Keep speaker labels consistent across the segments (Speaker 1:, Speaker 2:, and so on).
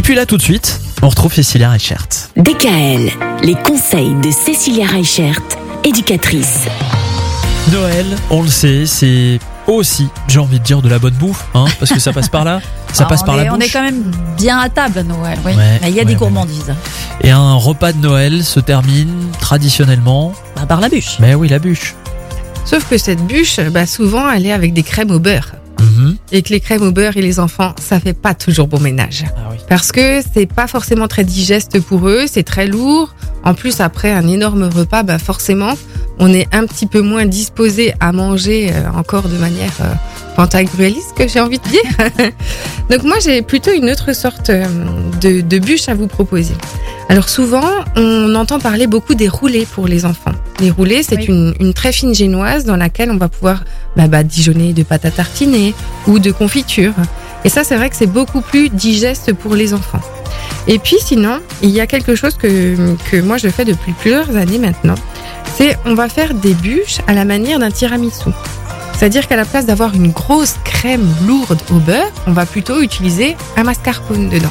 Speaker 1: Et puis là, tout de suite, on retrouve Cécilia Reichert.
Speaker 2: DKL, les conseils de Cécilia Reichert, éducatrice.
Speaker 1: Noël, on le sait, c'est aussi, j'ai envie de dire, de la bonne bouffe, hein, parce que ça passe par là. Ça
Speaker 3: Ah,
Speaker 1: passe
Speaker 3: on
Speaker 1: par
Speaker 3: est,
Speaker 1: la
Speaker 3: On
Speaker 1: bouche.
Speaker 3: est quand même bien à table à Noël, oui.
Speaker 1: Ouais,
Speaker 3: Mais il y a
Speaker 1: ouais,
Speaker 3: des
Speaker 1: ouais,
Speaker 3: gourmandises.
Speaker 1: Et un repas de Noël se termine traditionnellement.
Speaker 3: Bah, par la bûche.
Speaker 1: Mais oui, la bûche.
Speaker 4: Sauf que cette bûche, bah, souvent, elle est avec des crèmes au beurre.
Speaker 1: Mhm.
Speaker 4: Et que les crèmes au beurre et les enfants, ça fait pas toujours bon ménage.
Speaker 1: Ah oui.
Speaker 4: Parce que c'est pas forcément très digeste pour eux, c'est très lourd. En plus, après un énorme repas, bah forcément, on est un petit peu moins disposé à manger euh, encore de manière euh, pantagruéliste, que j'ai envie de dire. Donc moi, j'ai plutôt une autre sorte euh, de, de bûche à vous proposer. Alors souvent, on entend parler beaucoup des roulés pour les enfants. Les roulés, c'est
Speaker 3: Oui.
Speaker 4: une, une très fine génoise dans laquelle on va pouvoir bah, bah, dijonner de pâte à tartiner ou de confiture. Et ça, c'est vrai que c'est beaucoup plus digeste pour les enfants. Et puis sinon, il y a quelque chose que, que moi je fais depuis plusieurs années maintenant. C'est on va faire des bûches à la manière d'un tiramisu. C'est-à-dire qu'à la place d'avoir une grosse crème lourde au beurre, on va plutôt utiliser un mascarpone dedans.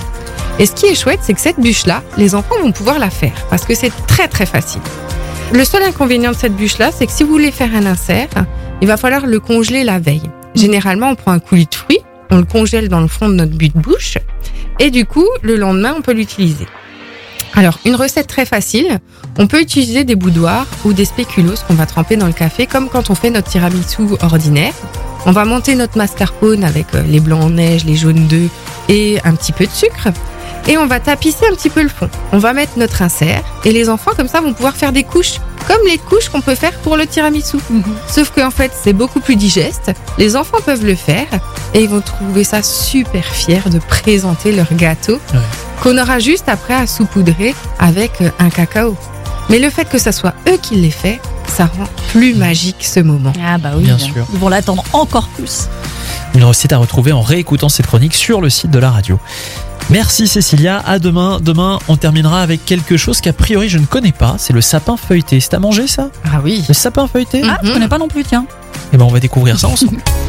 Speaker 4: Et ce qui est chouette, c'est que cette bûche-là, les enfants vont pouvoir la faire parce que c'est très très facile. Le seul inconvénient de cette bûche-là, c'est que si vous voulez faire un insert, il va falloir le congeler la veille. Généralement, on prend un coulis de fruits, on le congèle dans le fond de notre but de bouche, et du coup, le lendemain, on peut l'utiliser. Alors, une recette très facile, on peut utiliser des boudoirs ou des spéculoos qu'on va tremper dans le café, comme quand on fait notre tiramisu ordinaire. On va monter notre mascarpone avec euh, les blancs en neige, les jaunes d'œufs et un petit peu de sucre. Et on va tapisser un petit peu le fond. On va mettre notre insert et les enfants comme ça vont pouvoir faire des couches comme les couches qu'on peut faire pour le tiramisu. Sauf qu'en fait, c'est beaucoup plus digeste. Les enfants peuvent le faire et ils vont trouver ça super fiers de présenter leur gâteau
Speaker 1: Ouais.
Speaker 4: Qu'on aura juste après à saupoudrer avec euh, un cacao. Mais le fait que ça soit eux qui l'aient fait, ça rend plus magique ce moment.
Speaker 3: Ah bah oui.
Speaker 1: Bien sûr.
Speaker 3: Ils vont l'attendre encore plus.
Speaker 1: Une recette à retrouver en réécoutant cette chronique sur le site de la radio. Merci Cécilia, à demain. Demain, on terminera avec quelque chose qu'a priori je ne connais pas, c'est le sapin feuilleté. C'est à manger ça?
Speaker 4: Ah oui.
Speaker 1: Le sapin feuilleté?
Speaker 3: Ah, je
Speaker 4: Mhm.
Speaker 3: connais pas non plus, tiens.
Speaker 1: Eh ben on va découvrir ça ensemble.